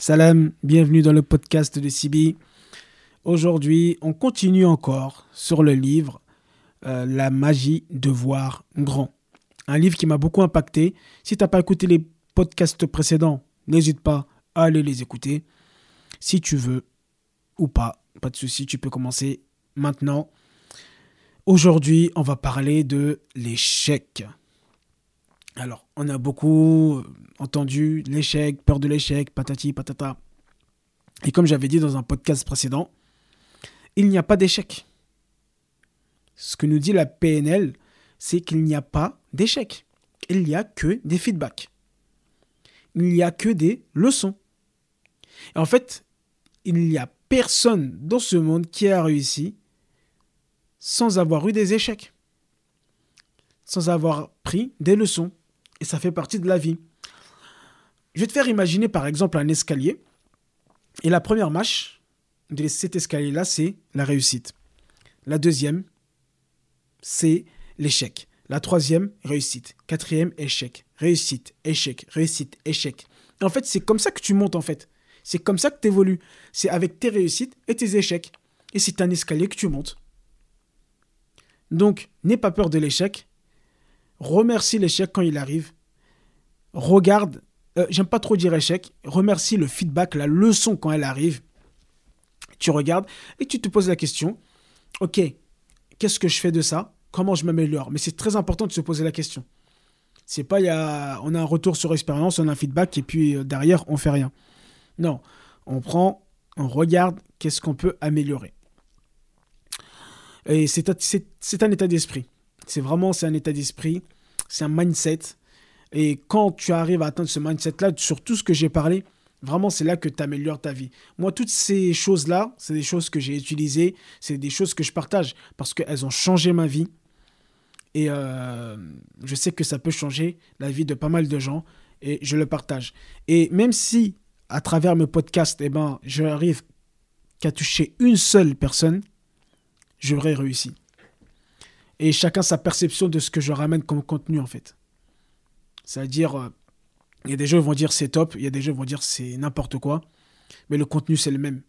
Salam, bienvenue dans le podcast de Sibi. Aujourd'hui, on continue encore sur le livre euh, La magie de voir grand. Un livre qui m'a beaucoup impacté. Si tu n'as pas écouté les podcasts précédents, n'hésite pas à aller les écouter. Si tu veux ou pas, pas de souci, tu peux commencer maintenant. Aujourd'hui, on va parler de l'échec. Alors, on a beaucoup entendu l'échec, peur de l'échec, patati patata. Et comme j'avais dit dans un podcast précédent, il n'y a pas d'échec. Ce que nous dit la PNL, c'est qu'il n'y a pas d'échec. Il n'y a que des feedbacks. Il n'y a que des leçons. Et en fait, il n'y a personne dans ce monde qui a réussi sans avoir eu des échecs, sans avoir pris des leçons et ça fait partie de la vie. Je vais te faire imaginer par exemple un escalier. Et la première marche de cet escalier-là, c'est la réussite. La deuxième, c'est l'échec. La troisième, réussite. Quatrième, échec. Réussite, échec, réussite, échec. En fait, c'est comme ça que tu montes en fait. C'est comme ça que tu évolues. C'est avec tes réussites et tes échecs. Et c'est un escalier que tu montes. Donc, n'aie pas peur de l'échec. Remercie l'échec quand il arrive. Regarde, euh, j'aime pas trop dire échec, remercie le feedback, la leçon quand elle arrive. Tu regardes et tu te poses la question, ok, qu'est-ce que je fais de ça? Comment je m'améliore? Mais c'est très important de se poser la question. C'est pas, y a, on a un retour sur expérience, on a un feedback et puis euh, derrière, on fait rien. Non, on prend, on regarde qu'est-ce qu'on peut améliorer. Et c'est un état d'esprit. C'est vraiment c'est un état d'esprit, c'est un mindset. Et quand tu arrives à atteindre ce mindset-là, sur tout ce que j'ai parlé, vraiment c'est là que tu améliores ta vie. Moi, toutes ces choses-là, c'est des choses que j'ai utilisées, c'est des choses que je partage parce qu'elles ont changé ma vie. Et euh, je sais que ça peut changer la vie de pas mal de gens et je le partage. Et même si à travers mes podcasts, eh ben, je qu'à toucher une seule personne, j'aurais réussi et chacun sa perception de ce que je ramène comme contenu en fait. C'est-à-dire, euh, il y a des gens qui vont dire c'est top, il y a des gens qui vont dire c'est n'importe quoi, mais le contenu c'est le même.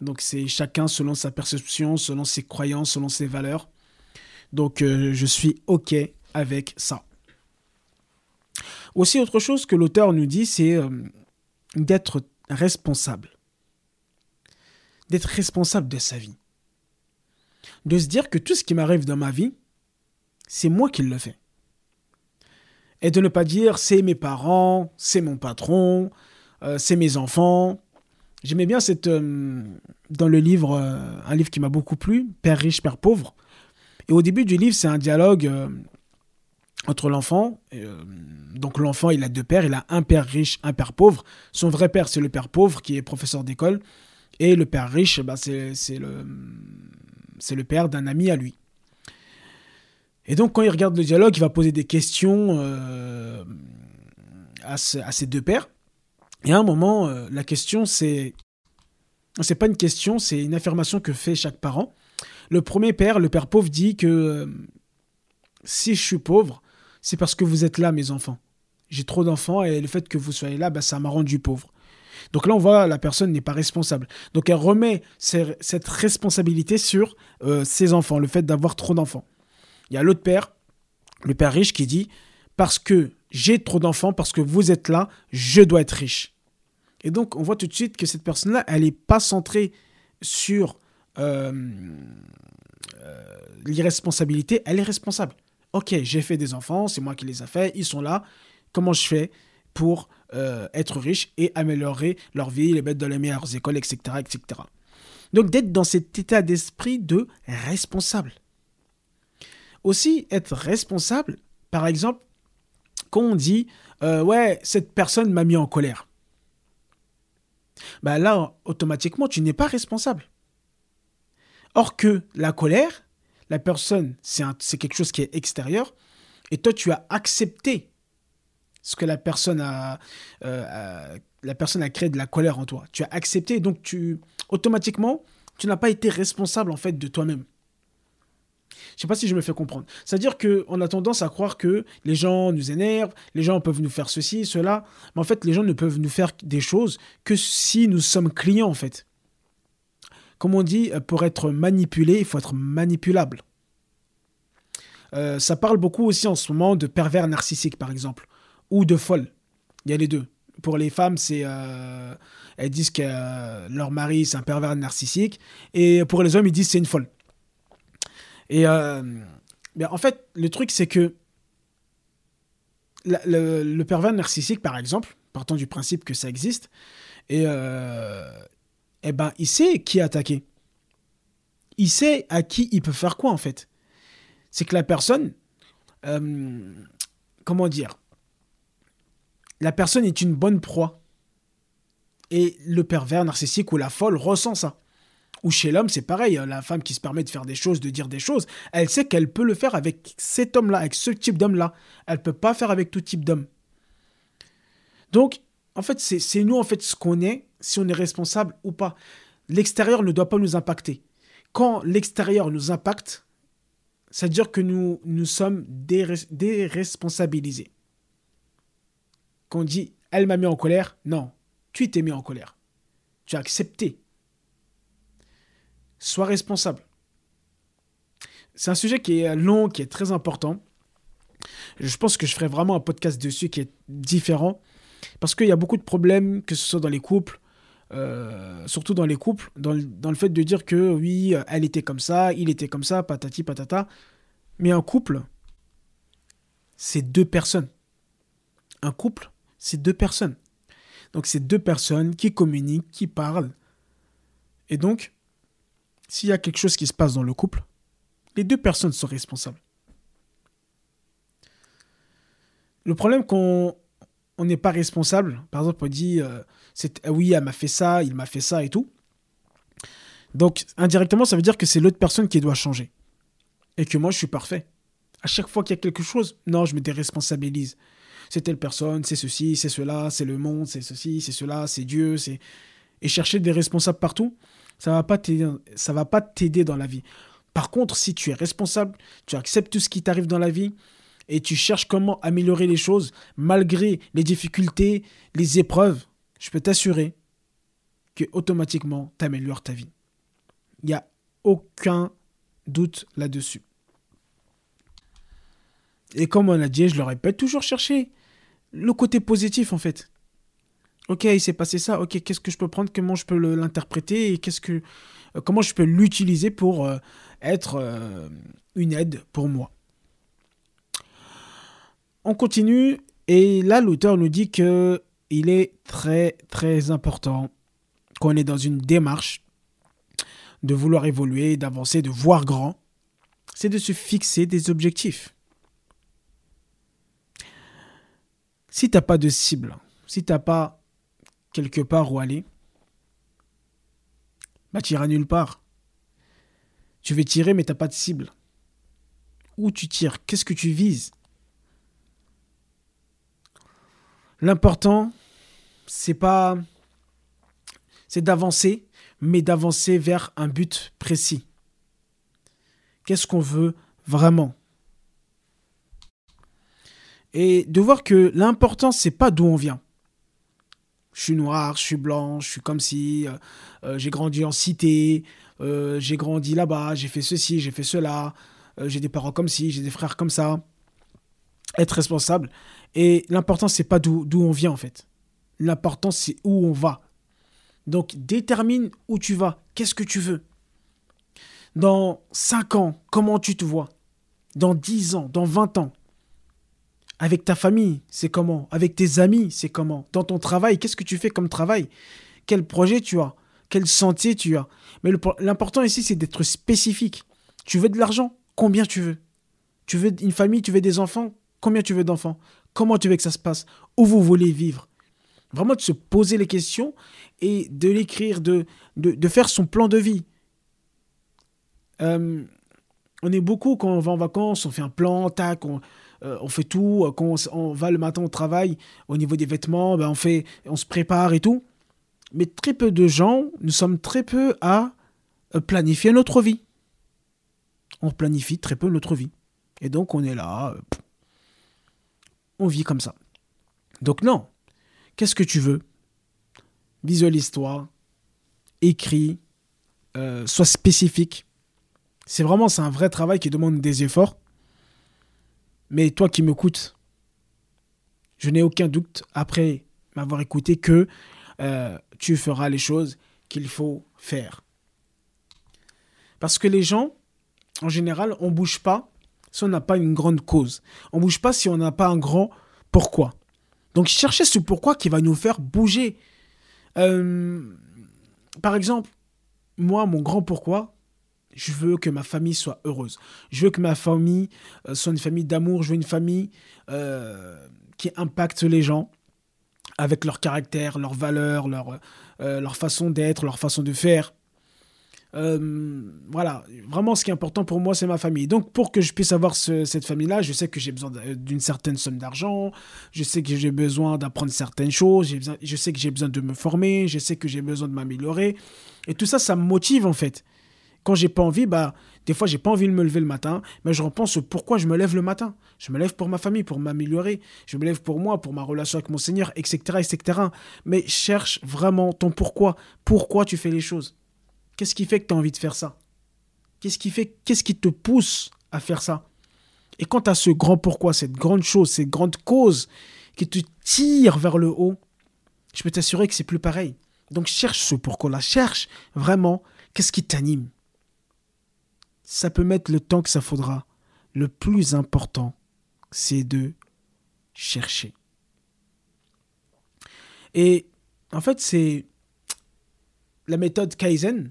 Donc c'est chacun selon sa perception, selon ses croyances, selon ses valeurs. Donc euh, je suis OK avec ça. Aussi autre chose que l'auteur nous dit, c'est euh, d'être responsable. D'être responsable de sa vie de se dire que tout ce qui m'arrive dans ma vie, c'est moi qui le fais. Et de ne pas dire c'est mes parents, c'est mon patron, euh, c'est mes enfants. J'aimais bien cette, euh, dans le livre, euh, un livre qui m'a beaucoup plu, Père riche, Père pauvre. Et au début du livre, c'est un dialogue entre l'enfant. donc l'enfant, il a deux pères, il a un père riche, un père pauvre. Son vrai père, c'est le père pauvre qui est professeur d'école. Et le père riche, bah, c'est le, c'est le père d'un ami à lui. Et donc, quand il regarde le dialogue, il va poser des questions euh, à, ses deux pères. Et à un moment, euh, la question, c'est. C'est pas une question, c'est une affirmation que fait chaque parent. Le premier père, le père pauvre, dit que euh, si je suis pauvre, c'est parce que vous êtes là, mes enfants. J'ai trop d'enfants et le fait que vous soyez là, bah, ça m'a rendu pauvre. Donc là, on voit la personne n'est pas responsable. Donc elle remet cette responsabilité sur euh, ses enfants, le fait d'avoir trop d'enfants. Il y a l'autre père, le père riche, qui dit parce que j'ai trop d'enfants, parce que vous êtes là, je dois être riche. Et donc on voit tout de suite que cette personne-là, elle n'est pas centrée sur euh, euh, l'irresponsabilité, elle est responsable. Ok, j'ai fait des enfants, c'est moi qui les ai faits, ils sont là. Comment je fais pour euh, être riches et améliorer leur vie, les mettre dans les meilleures écoles, etc. etc. Donc d'être dans cet état d'esprit de responsable. Aussi, être responsable, par exemple, quand on dit euh, Ouais, cette personne m'a mis en colère. Bah là, automatiquement, tu n'es pas responsable. Or que la colère, la personne, c'est quelque chose qui est extérieur, et toi, tu as accepté ce que la personne euh, a, la personne a créé de la colère en toi. Tu as accepté, donc tu automatiquement, tu n'as pas été responsable en fait de toi-même. Je sais pas si je me fais comprendre. C'est-à-dire qu'on a tendance à croire que les gens nous énervent, les gens peuvent nous faire ceci, cela. Mais en fait, les gens ne peuvent nous faire des choses que si nous sommes clients, en fait. Comme on dit, pour être manipulé, il faut être manipulable. Euh, ça parle beaucoup aussi en ce moment de pervers narcissiques, par exemple, ou de folles. Il y a les deux. Pour les femmes, c'est euh, elles disent que euh, leur mari c'est un pervers narcissique, et pour les hommes, ils disent c'est une folle. Et en fait, le truc c'est que le, pervers narcissique, par exemple, partant du principe que ça existe, et eh ben, il sait qui attaquer. Il sait à qui il peut faire quoi en fait c'est que la personne, comment dire, la personne est une bonne proie. Et le pervers narcissique ou la folle ressent ça. Ou chez l'homme, c'est pareil. Hein, la femme qui se permet de faire des choses, de dire des choses, elle sait qu'elle peut le faire avec cet homme-là, avec ce type d'homme-là. Elle ne peut pas faire avec tout type d'homme. Donc, en fait, c'est nous, en fait, ce qu'on est, si on est responsable ou pas. L'extérieur ne doit pas nous impacter. Quand l'extérieur nous impacte, c'est-à-dire que nous, nous sommes déresponsabilisés. Quand on dit elle m'a mis en colère, non, tu t'es mis en colère. Tu as accepté. Sois responsable. C'est un sujet qui est long, qui est très important. Je pense que je ferai vraiment un podcast dessus qui est différent. Parce qu'il y a beaucoup de problèmes, que ce soit dans les couples, euh, surtout dans les couples, dans le, fait de dire que oui, elle était comme ça, il était comme ça, patati patata. Mais un couple, c'est deux personnes. Un couple, c'est deux personnes. Donc c'est deux personnes qui communiquent, qui parlent. Et donc, s'il y a quelque chose qui se passe dans le couple, les deux personnes sont responsables. Le problème qu'on on n'est pas responsable. Par exemple, on dit euh, ah oui, elle m'a fait ça, il m'a fait ça et tout. Donc, indirectement, ça veut dire que c'est l'autre personne qui doit changer. Et que moi, je suis parfait. À chaque fois qu'il y a quelque chose, non, je me déresponsabilise. C'est telle personne, c'est ceci, c'est cela, c'est le monde, c'est ceci, c'est cela, c'est Dieu. Et chercher des responsables partout, ça va va pas t'aider dans la vie. Par contre, si tu es responsable, tu acceptes tout ce qui t'arrive dans la vie, et tu cherches comment améliorer les choses malgré les difficultés, les épreuves, je peux t'assurer que automatiquement tu améliores ta vie. Il n'y a aucun doute là-dessus. Et comme on a dit, je le répète, toujours chercher le côté positif en fait. Ok, il s'est passé ça. Ok, qu'est-ce que je peux prendre? Comment je peux l'interpréter? Et qu'est-ce que, euh, comment je peux l'utiliser pour euh, être euh, une aide pour moi? On continue et là l'auteur nous dit que il est très très important qu'on est dans une démarche de vouloir évoluer, d'avancer, de voir grand, c'est de se fixer des objectifs. Si tu n'as pas de cible, si tu n'as pas quelque part où aller, bah iras nulle part. Tu veux tirer mais tu n'as pas de cible. Où tu tires? Qu'est-ce que tu vises? L'important, c'est pas. C'est d'avancer, mais d'avancer vers un but précis. Qu'est-ce qu'on veut vraiment? Et de voir que l'important, c'est pas d'où on vient. Je suis noir, je suis blanc, je suis comme si euh, euh, j'ai grandi en cité, euh, j'ai grandi là-bas, j'ai fait ceci, j'ai fait cela, j'ai des parents comme ci, j'ai des frères comme ça. Être responsable, et l'important, c'est pas d'où on vient, en fait. L'important, c'est où on va. Donc, détermine où tu vas. Qu'est-ce que tu veux? Dans 5 ans, comment tu te vois? Dans 10 ans, dans 20 ans? Avec ta famille, c'est comment? Avec tes amis, c'est comment? Dans ton travail, qu'est-ce que tu fais comme travail? Quel projet tu as? Quel sentier tu as? Mais l'important ici, c'est d'être spécifique. Tu veux de l'argent? Combien tu veux? Tu veux une famille? Tu veux des enfants? Combien tu veux d'enfants? Comment tu veux que ça se passe? Où vous voulez vivre? Vraiment de se poser les questions et de l'écrire, de, faire son plan de vie. Euh, on est beaucoup quand on va en vacances, on fait un plan, tac, on, euh, on fait tout. Quand on, va le matin au travail, au niveau des vêtements, ben on, fait, on se prépare et tout. Mais très peu de gens, nous sommes très peu à euh, planifier notre vie. on planifie très peu notre vie. Et donc on est là, euh, on vit comme ça. Donc non, qu'est-ce que tu veux? Visualise-toi, écris, euh, sois spécifique. C'est vraiment, c'est un vrai travail qui demande des efforts. Mais toi qui m'écoutes, je n'ai aucun doute, après m'avoir écouté, que euh, tu feras les choses qu'il faut faire. Parce que les gens, en général, on ne bouge pas si on n'a pas une grande cause. On ne bouge pas si on n'a pas un grand pourquoi. Donc cherchez ce pourquoi qui va nous faire bouger. Euh, par exemple, moi, mon grand pourquoi, je veux que ma famille soit heureuse. Je veux que ma famille euh, soit une famille d'amour. Je veux une famille euh, qui impacte les gens avec leur caractère, leurs valeurs, leur, leur façon d'être, leur façon de faire. Euh, voilà, vraiment ce qui est important pour moi, c'est ma famille. Donc pour que je puisse avoir cette famille-là, je sais que j'ai besoin d'une certaine somme d'argent, je sais que j'ai besoin d'apprendre certaines choses, je sais que j'ai besoin de me former, je sais que j'ai besoin de m'améliorer. Et tout ça, ça me motive en fait. Quand j'ai pas envie, bah, des fois j'ai pas envie de me lever le matin, mais je repense pourquoi je me lève le matin. Je me lève pour ma famille, pour m'améliorer. Je me lève pour moi, pour ma relation avec mon Seigneur, etc., etc. Mais cherche vraiment ton pourquoi. Pourquoi tu fais les choses? Qu'est-ce qui fait que tu as envie de faire ça? Qu'est-ce qui fait qu'est-ce qui te pousse à faire ça? Et quand tu as ce grand pourquoi, cette grande chose, cette grande cause qui te tire vers le haut, je peux t'assurer que c'est plus pareil. Donc cherche ce pourquoi là, cherche vraiment qu'est-ce qui t'anime. Ça peut mettre le temps que ça faudra. Le plus important, c'est de chercher. Et en fait, c'est la méthode Kaizen,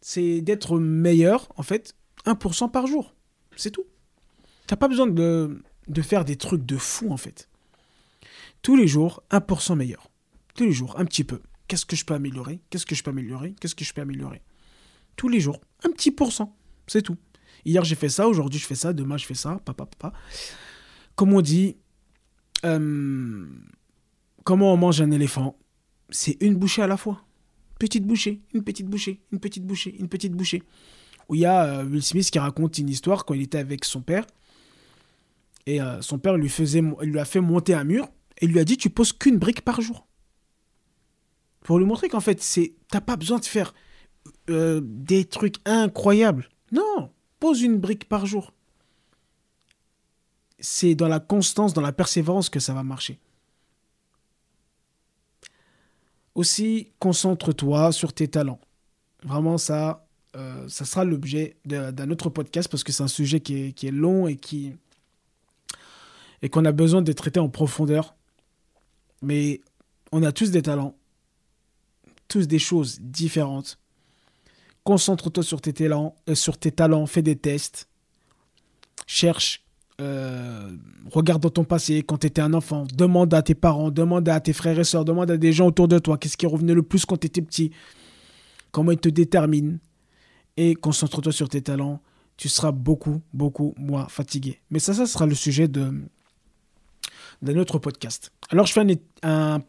c'est d'être meilleur, en fait, 1% par jour. C'est tout. T'as pas besoin de, de faire des trucs de fou, en fait. Tous les jours, 1% meilleur. Tous les jours, un petit peu. Qu'est-ce que je peux améliorer? Qu'est-ce que je peux améliorer? Qu'est-ce que je peux améliorer? Tous les jours, un petit pourcent. C'est tout. Hier, j'ai fait ça, aujourd'hui, je fais ça, demain, je fais ça, papa, papa. Comme on dit, euh, comment on mange un éléphant? C'est une bouchée à la fois petite bouchée, une petite bouchée, une petite bouchée, une petite bouchée. Où il y a euh, Will Smith qui raconte une histoire quand il était avec son père. Et euh, son père lui, faisait, lui a fait monter un mur et lui a dit Tu poses qu'une brique par jour. Pour lui montrer qu'en fait, c'est t'as pas besoin de faire des trucs incroyables. Non, pose une brique par jour. C'est dans la constance, dans la persévérance que ça va marcher. Aussi, concentre-toi sur tes talents. Vraiment, ça, euh, ça sera l'objet d'un autre podcast parce que c'est un sujet qui est, long et qui et qu'on a besoin de traiter en profondeur. Mais on a tous des talents, tous des choses différentes. Concentre-toi sur tes talents, euh, sur tes talents, fais des tests, cherche euh, regarde dans ton passé, quand tu étais un enfant, demande à tes parents, demande à tes frères et soeurs, demande à des gens autour de toi qu'est-ce qui revenait le plus quand tu étais petit, comment ils te déterminent, et concentre-toi sur tes talents, tu seras beaucoup, beaucoup moins fatigué. Mais ça, ça sera le sujet de d'un autre podcast. Alors, je fais un,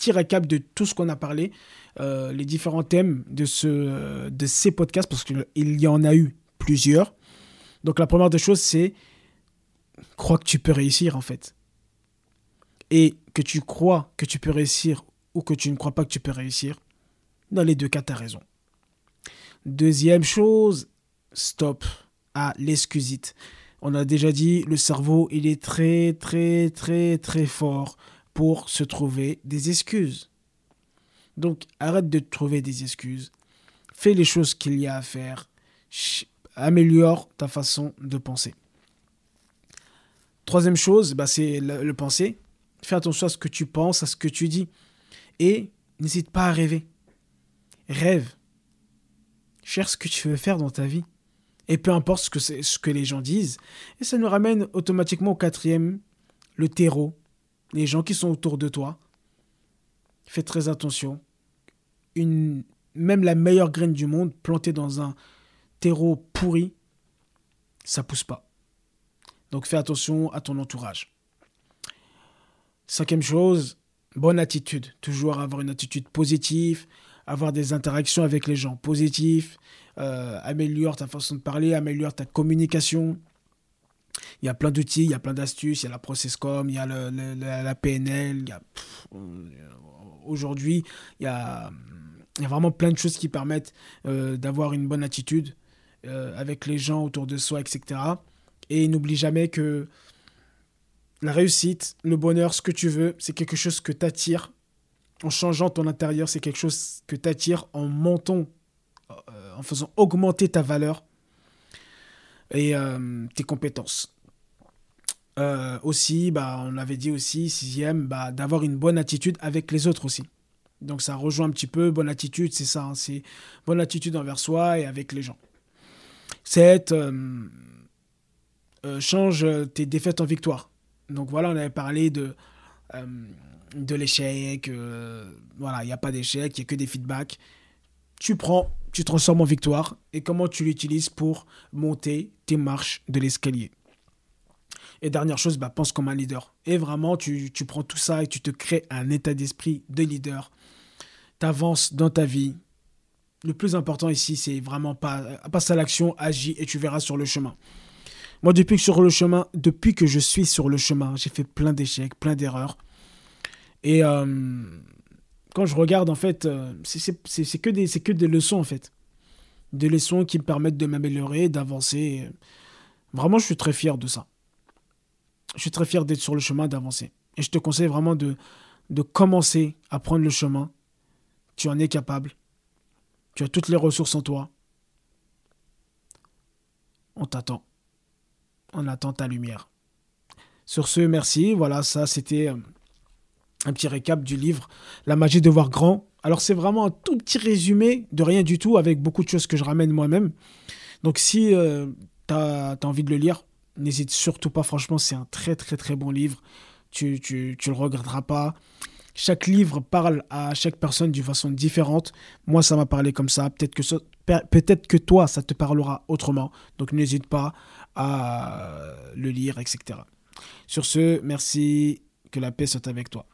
petit récap de tout ce qu'on a parlé, euh, les différents thèmes de, ce, de ces podcasts, parce qu'il y en a eu plusieurs. Donc, la première des choses, c'est crois que tu peux réussir en fait. Et que tu crois que tu peux réussir ou que tu ne crois pas que tu peux réussir, dans les deux cas, tu as raison. Deuxième chose, stop à l'excusite. On a déjà dit, le cerveau, il est très, très, très, très fort pour se trouver des excuses. Donc, arrête de trouver des excuses. Fais les choses qu'il y a à faire. Améliore ta façon de penser. Troisième chose, bah, c'est le, penser. Fais attention à ce que tu penses, à ce que tu dis. Et n'hésite pas à rêver. Rêve. Cherche ce que tu veux faire dans ta vie. Et peu importe ce que, ce que les gens disent. Et ça nous ramène automatiquement au quatrième, le terreau. Les gens qui sont autour de toi. Fais très attention. Même la meilleure graine du monde plantée dans un terreau pourri, ça pousse pas. Donc fais attention à ton entourage. Cinquième chose, bonne attitude. Toujours avoir une attitude positive, avoir des interactions avec les gens positives, améliore ta façon de parler, améliore ta communication. Il y a plein d'outils, il y a plein d'astuces, il y a la Processcom, il y a la PNL, aujourd'hui, il y a, il y a vraiment plein de choses qui permettent d'avoir une bonne attitude avec les gens autour de soi, etc. Et n'oublie jamais que la réussite, le bonheur, ce que tu veux, c'est quelque chose que tu. En changeant ton intérieur, c'est quelque chose que tu en montant, euh, en faisant augmenter ta valeur et euh, tes compétences. Euh, aussi, bah, on avait dit aussi, sixième, bah, d'avoir une bonne attitude avec les autres aussi. Donc ça rejoint un petit peu, bonne attitude, c'est ça, hein, c'est bonne attitude envers soi et avec les gens. Sept, change tes défaites en victoire. Donc voilà, on avait parlé de, euh, de l'échec. Euh, voilà, il n'y a pas d'échec, il n'y a que des feedbacks. Tu prends, tu transformes en victoire et comment tu l'utilises pour monter tes marches de l'escalier. Et dernière chose, bah, pense comme un leader. Et vraiment, tu, prends tout ça et tu te crées un état d'esprit de leader. Tu avances dans ta vie. Le plus important ici, c'est vraiment pas passe à l'action, agis et tu verras sur le chemin. Moi, depuis que, sur le chemin, depuis que je suis sur le chemin, j'ai fait plein d'échecs, plein d'erreurs. Et euh, quand je regarde, en fait, euh, c'est que, des, que des leçons, en fait. Des leçons qui me permettent de m'améliorer, d'avancer. Vraiment, je suis très fier de ça. Je suis très fier d'être sur le chemin, d'avancer. Et je te conseille vraiment de, commencer à prendre le chemin. Tu en es capable. Tu as toutes les ressources en toi. On t'attend on attend ta lumière. Sur ce, merci. Voilà, ça c'était euh, un petit récap du livre La magie de voir grand. Alors c'est vraiment un tout petit résumé de rien du tout avec beaucoup de choses que je ramène moi-même. Donc si euh, tu as, envie de le lire, n'hésite surtout pas. Franchement, c'est un très très très bon livre. Tu, tu, tu le regretteras pas. Chaque livre parle à chaque personne d'une façon différente. Moi, ça m'a parlé comme ça. Peut-être que, peut-être que toi, ça te parlera autrement. Donc n'hésite pas à le lire, etc. Sur ce, merci, que la paix soit avec toi.